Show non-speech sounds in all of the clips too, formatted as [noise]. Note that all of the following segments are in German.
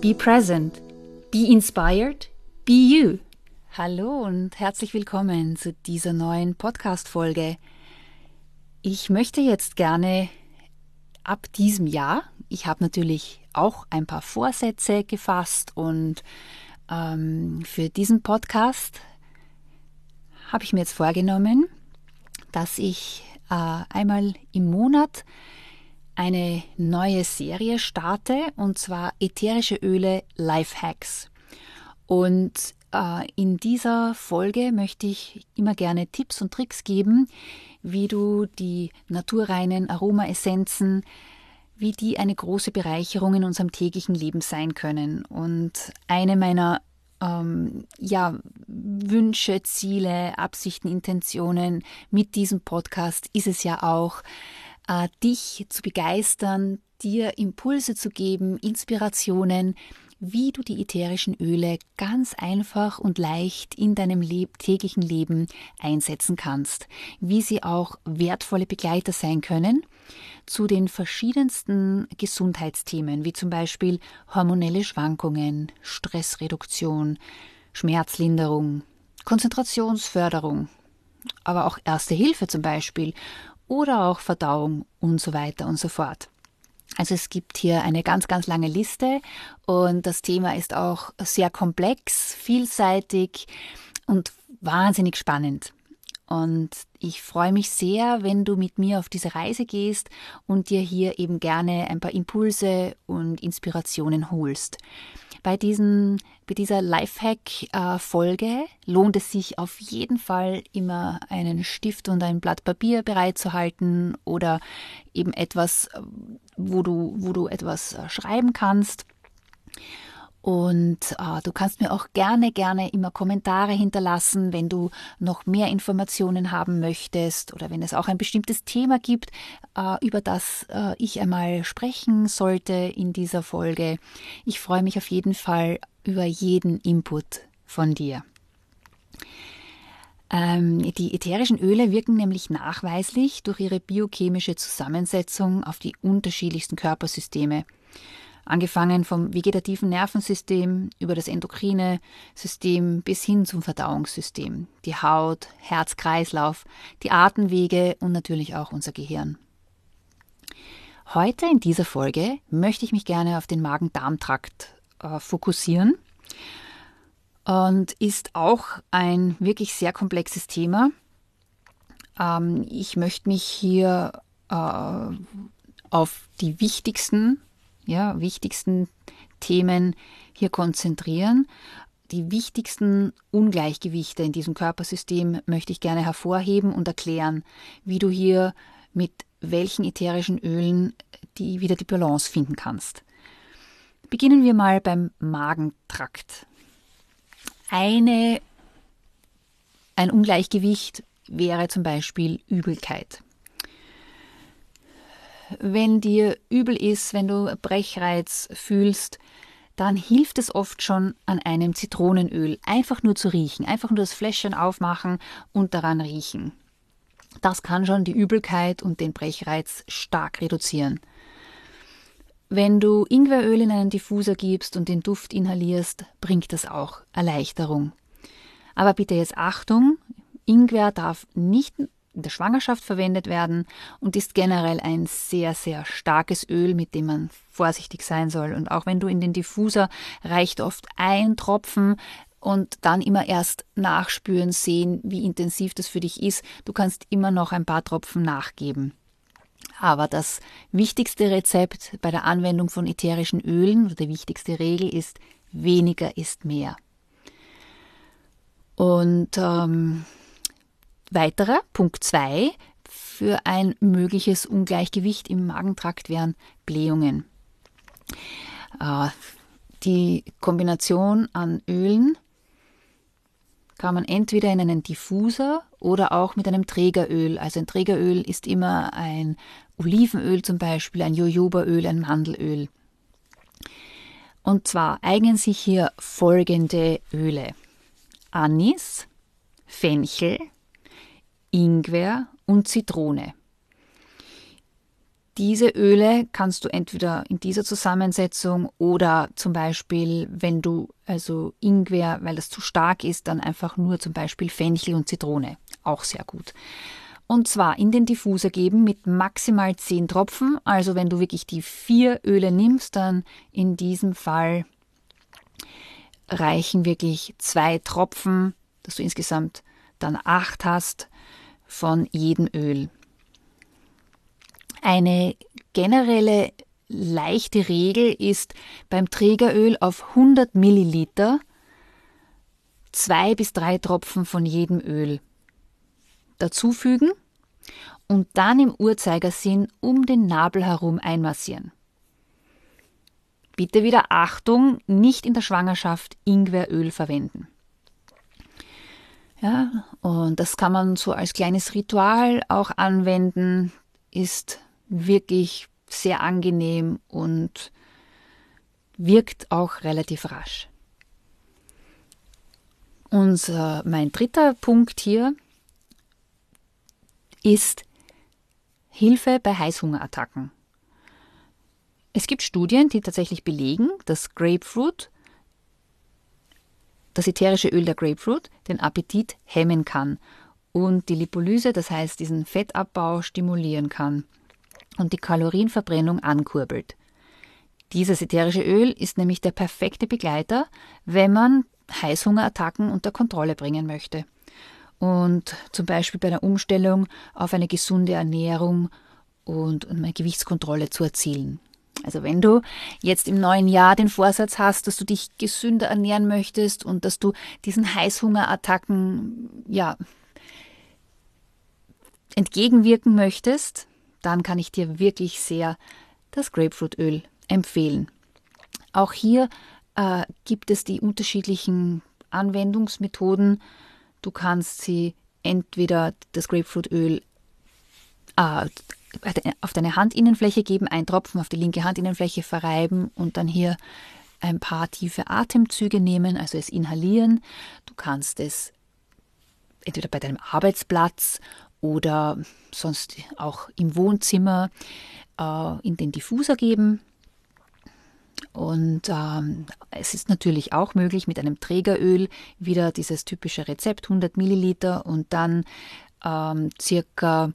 be present, be inspired, be you. Hallo und herzlich willkommen zu dieser neuen Podcast-Folge. Ich möchte jetzt gerne ab diesem Jahr, ich habe natürlich auch ein paar Vorsätze gefasst und ähm, für diesen Podcast habe ich mir jetzt vorgenommen, dass ich äh, einmal im Monat eine neue Serie starte und zwar ätherische Öle Life Hacks. Und äh, in dieser Folge möchte ich immer gerne Tipps und Tricks geben, wie du die naturreinen Aromaessenzen wie die eine große Bereicherung in unserem täglichen Leben sein können. Und eine meiner ähm, ja, Wünsche, Ziele, Absichten, Intentionen mit diesem Podcast ist es ja auch, äh, dich zu begeistern, dir Impulse zu geben, Inspirationen, wie du die ätherischen Öle ganz einfach und leicht in deinem Leb täglichen Leben einsetzen kannst, wie sie auch wertvolle Begleiter sein können zu den verschiedensten Gesundheitsthemen, wie zum Beispiel hormonelle Schwankungen, Stressreduktion, Schmerzlinderung, Konzentrationsförderung, aber auch Erste Hilfe zum Beispiel oder auch Verdauung und so weiter und so fort. Also es gibt hier eine ganz, ganz lange Liste und das Thema ist auch sehr komplex, vielseitig und wahnsinnig spannend. Und ich freue mich sehr, wenn du mit mir auf diese Reise gehst und dir hier eben gerne ein paar Impulse und Inspirationen holst. Bei, diesen, bei dieser Lifehack-Folge lohnt es sich auf jeden Fall immer einen Stift und ein Blatt Papier bereitzuhalten oder eben etwas, wo du, wo du etwas äh, schreiben kannst. Und äh, du kannst mir auch gerne, gerne immer Kommentare hinterlassen, wenn du noch mehr Informationen haben möchtest oder wenn es auch ein bestimmtes Thema gibt, äh, über das äh, ich einmal sprechen sollte in dieser Folge. Ich freue mich auf jeden Fall über jeden Input von dir. Ähm, die ätherischen Öle wirken nämlich nachweislich durch ihre biochemische Zusammensetzung auf die unterschiedlichsten Körpersysteme angefangen vom vegetativen Nervensystem über das endokrine System bis hin zum Verdauungssystem, die Haut, Herz-Kreislauf, die Atemwege und natürlich auch unser Gehirn. Heute in dieser Folge möchte ich mich gerne auf den Magen-Darm-Trakt äh, fokussieren und ist auch ein wirklich sehr komplexes Thema. Ähm, ich möchte mich hier äh, auf die wichtigsten ja, wichtigsten Themen hier konzentrieren. Die wichtigsten Ungleichgewichte in diesem Körpersystem möchte ich gerne hervorheben und erklären, wie du hier mit welchen ätherischen Ölen die wieder die Balance finden kannst. Beginnen wir mal beim Magentrakt. Eine, ein Ungleichgewicht wäre zum Beispiel Übelkeit wenn dir übel ist, wenn du Brechreiz fühlst, dann hilft es oft schon an einem Zitronenöl, einfach nur zu riechen, einfach nur das Fläschchen aufmachen und daran riechen. Das kann schon die Übelkeit und den Brechreiz stark reduzieren. Wenn du Ingweröl in einen Diffuser gibst und den Duft inhalierst, bringt das auch Erleichterung. Aber bitte jetzt Achtung, Ingwer darf nicht der Schwangerschaft verwendet werden und ist generell ein sehr, sehr starkes Öl, mit dem man vorsichtig sein soll. Und auch wenn du in den Diffuser reicht oft ein Tropfen, und dann immer erst nachspüren, sehen, wie intensiv das für dich ist. Du kannst immer noch ein paar Tropfen nachgeben. Aber das wichtigste Rezept bei der Anwendung von ätherischen Ölen oder die wichtigste Regel ist, weniger ist mehr. Und ähm, weiterer Punkt 2 für ein mögliches Ungleichgewicht im Magentrakt wären Blähungen. Äh, die Kombination an Ölen kann man entweder in einen Diffuser oder auch mit einem Trägeröl. Also ein Trägeröl ist immer ein Olivenöl zum Beispiel, ein Jojobaöl, ein Mandelöl. Und zwar eignen sich hier folgende Öle. Anis, Fenchel, Ingwer und Zitrone. Diese Öle kannst du entweder in dieser Zusammensetzung oder zum Beispiel, wenn du also Ingwer, weil das zu stark ist, dann einfach nur zum Beispiel Fenchel und Zitrone. Auch sehr gut. Und zwar in den Diffuser geben mit maximal 10 Tropfen. Also wenn du wirklich die vier Öle nimmst, dann in diesem Fall reichen wirklich zwei Tropfen, dass du insgesamt dann acht hast von jedem Öl. Eine generelle leichte Regel ist beim Trägeröl auf 100 Milliliter zwei bis drei Tropfen von jedem Öl dazufügen und dann im Uhrzeigersinn um den Nabel herum einmassieren. Bitte wieder Achtung, nicht in der Schwangerschaft Ingweröl verwenden. Ja, und das kann man so als kleines Ritual auch anwenden, ist wirklich sehr angenehm und wirkt auch relativ rasch. Unser, mein dritter Punkt hier ist Hilfe bei Heißhungerattacken. Es gibt Studien, die tatsächlich belegen, dass Grapefruit, das ätherische Öl der Grapefruit, den Appetit hemmen kann und die Lipolyse, das heißt diesen Fettabbau, stimulieren kann und die Kalorienverbrennung ankurbelt. Dieses ätherische Öl ist nämlich der perfekte Begleiter, wenn man Heißhungerattacken unter Kontrolle bringen möchte. Und zum Beispiel bei der Umstellung auf eine gesunde Ernährung und eine Gewichtskontrolle zu erzielen. Also wenn du jetzt im neuen Jahr den Vorsatz hast, dass du dich gesünder ernähren möchtest und dass du diesen Heißhungerattacken ja entgegenwirken möchtest, dann kann ich dir wirklich sehr das Grapefruitöl empfehlen. Auch hier äh, gibt es die unterschiedlichen Anwendungsmethoden. Du kannst sie entweder das Grapefruitöl äh, auf deine Handinnenfläche geben, einen Tropfen auf die linke Handinnenfläche verreiben und dann hier ein paar tiefe Atemzüge nehmen, also es inhalieren. Du kannst es entweder bei deinem Arbeitsplatz oder sonst auch im Wohnzimmer äh, in den Diffuser geben. Und ähm, es ist natürlich auch möglich mit einem Trägeröl wieder dieses typische Rezept 100 Milliliter und dann ähm, circa,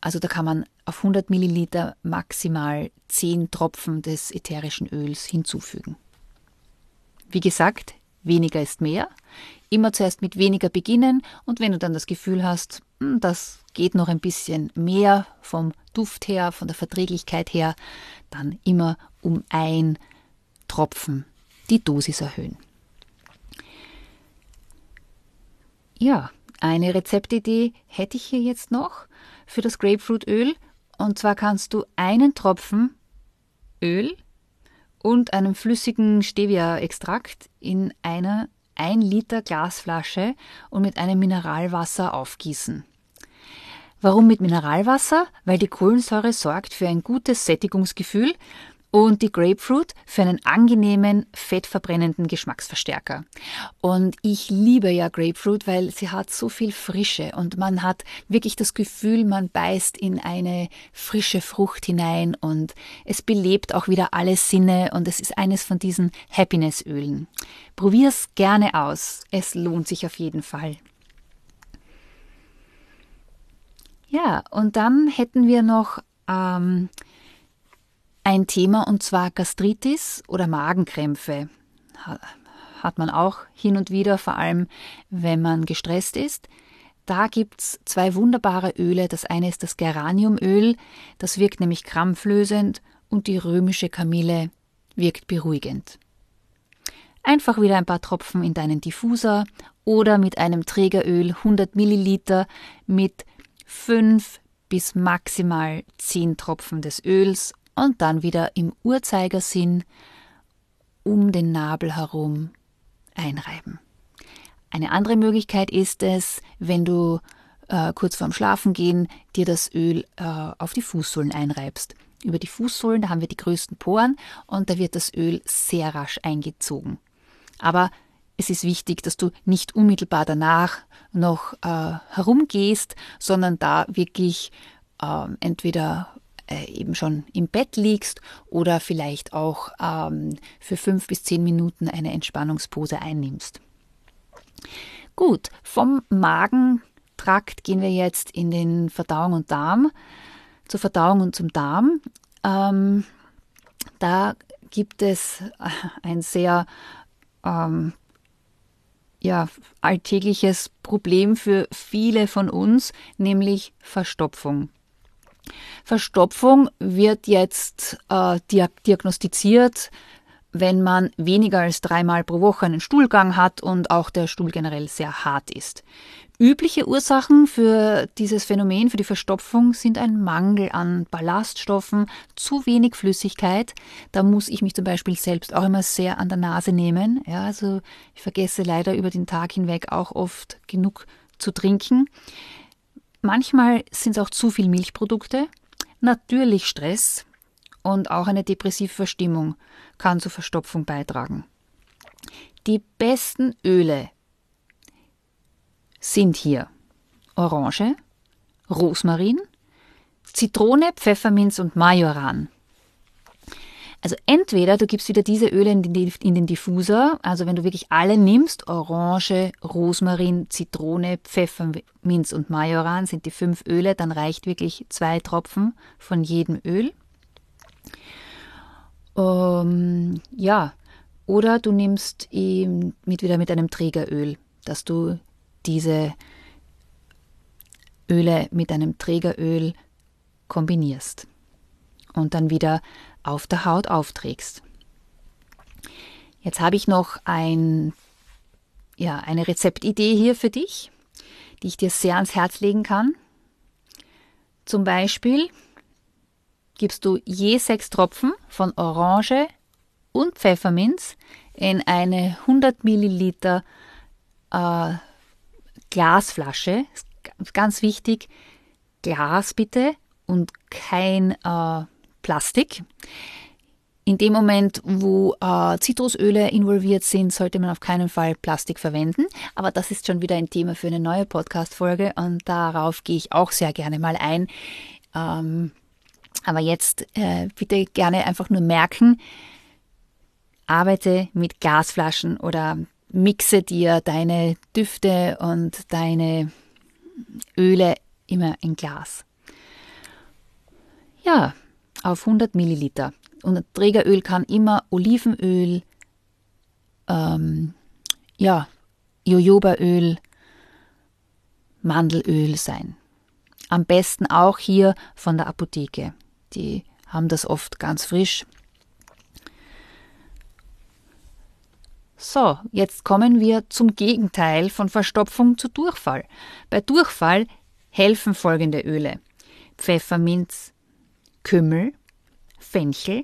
also da kann man auf 100 Milliliter maximal 10 Tropfen des ätherischen Öls hinzufügen. Wie gesagt, weniger ist mehr. Immer zuerst mit weniger beginnen und wenn du dann das Gefühl hast, hm, das geht noch ein bisschen mehr vom Duft her, von der Verträglichkeit her, dann immer um ein Tropfen die Dosis erhöhen. Ja, eine Rezeptidee hätte ich hier jetzt noch für das Grapefruitöl. Und zwar kannst du einen Tropfen Öl und einem flüssigen Stevia-Extrakt in einer 1 Liter Glasflasche und mit einem Mineralwasser aufgießen. Warum mit Mineralwasser? Weil die Kohlensäure sorgt für ein gutes Sättigungsgefühl und die Grapefruit für einen angenehmen, fettverbrennenden Geschmacksverstärker. Und ich liebe ja Grapefruit, weil sie hat so viel Frische und man hat wirklich das Gefühl, man beißt in eine frische Frucht hinein und es belebt auch wieder alle Sinne und es ist eines von diesen Happinessölen. Probier's gerne aus. Es lohnt sich auf jeden Fall. Ja, und dann hätten wir noch ähm, ein Thema und zwar Gastritis oder Magenkrämpfe. Hat man auch hin und wieder, vor allem wenn man gestresst ist. Da gibt es zwei wunderbare Öle. Das eine ist das Geraniumöl, das wirkt nämlich krampflösend und die römische Kamille wirkt beruhigend. Einfach wieder ein paar Tropfen in deinen Diffuser oder mit einem Trägeröl 100 Milliliter mit 5 bis maximal 10 Tropfen des Öls und dann wieder im Uhrzeigersinn um den Nabel herum einreiben. Eine andere Möglichkeit ist es, wenn du äh, kurz vorm Schlafengehen dir das Öl äh, auf die Fußsohlen einreibst. Über die Fußsohlen, da haben wir die größten Poren und da wird das Öl sehr rasch eingezogen. Aber es ist wichtig, dass du nicht unmittelbar danach noch äh, herumgehst, sondern da wirklich äh, entweder äh, eben schon im Bett liegst oder vielleicht auch ähm, für fünf bis zehn Minuten eine Entspannungspose einnimmst. Gut, vom Magentrakt gehen wir jetzt in den Verdauung und Darm, zur Verdauung und zum Darm. Ähm, da gibt es [laughs] ein sehr ähm, ja, alltägliches Problem für viele von uns, nämlich Verstopfung. Verstopfung wird jetzt äh, diagnostiziert, wenn man weniger als dreimal pro Woche einen Stuhlgang hat und auch der Stuhl generell sehr hart ist. Übliche Ursachen für dieses Phänomen, für die Verstopfung, sind ein Mangel an Ballaststoffen, zu wenig Flüssigkeit. Da muss ich mich zum Beispiel selbst auch immer sehr an der Nase nehmen. Ja, also ich vergesse leider über den Tag hinweg auch oft genug zu trinken. Manchmal sind es auch zu viel Milchprodukte. Natürlich Stress und auch eine depressive Verstimmung kann zur Verstopfung beitragen. Die besten Öle sind hier Orange, Rosmarin, Zitrone, Pfefferminz und Majoran. Also entweder du gibst wieder diese Öle in den, in den Diffuser, also wenn du wirklich alle nimmst, Orange, Rosmarin, Zitrone, Pfefferminz und Majoran sind die fünf Öle, dann reicht wirklich zwei Tropfen von jedem Öl. Ähm, ja, oder du nimmst ihn mit, wieder mit einem Trägeröl, dass du diese Öle mit einem Trägeröl kombinierst und dann wieder auf der Haut aufträgst. Jetzt habe ich noch ein, ja, eine Rezeptidee hier für dich, die ich dir sehr ans Herz legen kann. Zum Beispiel gibst du je sechs Tropfen von Orange und Pfefferminz in eine 100 Milliliter äh, Glasflasche. Ganz wichtig, Glas bitte und kein äh, Plastik. In dem Moment, wo äh, Zitrusöle involviert sind, sollte man auf keinen Fall Plastik verwenden. Aber das ist schon wieder ein Thema für eine neue Podcast-Folge und darauf gehe ich auch sehr gerne mal ein. Ähm, aber jetzt äh, bitte gerne einfach nur merken, arbeite mit Glasflaschen oder mixe dir deine Düfte und deine Öle immer in Glas. Ja, auf 100 Milliliter. Und Trägeröl kann immer Olivenöl, ähm, ja, Jojobaöl, Mandelöl sein. Am besten auch hier von der Apotheke. Die haben das oft ganz frisch. So, jetzt kommen wir zum Gegenteil von Verstopfung zu Durchfall. Bei Durchfall helfen folgende Öle: Pfefferminz, Kümmel, Fenchel,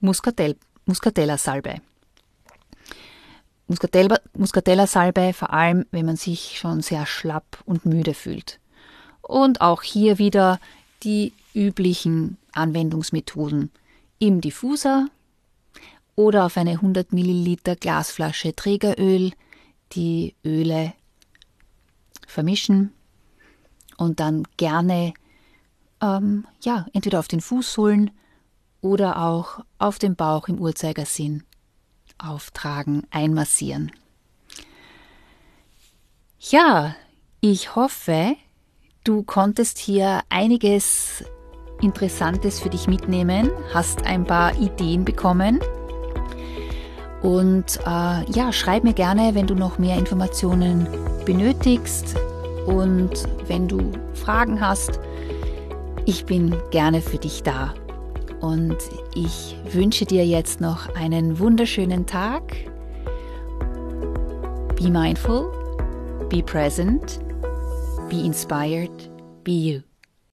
Muscatell, Muscatella-Salbei. Muscatella-Salbei vor allem, wenn man sich schon sehr schlapp und müde fühlt. Und auch hier wieder die üblichen Anwendungsmethoden im Diffuser oder auf eine 100 Milliliter Glasflasche Trägeröl die Öle vermischen und dann gerne ähm, ja entweder auf den Fußsohlen oder auch auf dem Bauch im Uhrzeigersinn auftragen, einmassieren. Ja, ich hoffe, du konntest hier einiges Interessantes für dich mitnehmen, hast ein paar Ideen bekommen. Und äh, ja, schreib mir gerne, wenn du noch mehr Informationen benötigst und wenn du Fragen hast. Ich bin gerne für dich da. Und ich wünsche dir jetzt noch einen wunderschönen Tag. Be mindful, be present, be inspired, be you.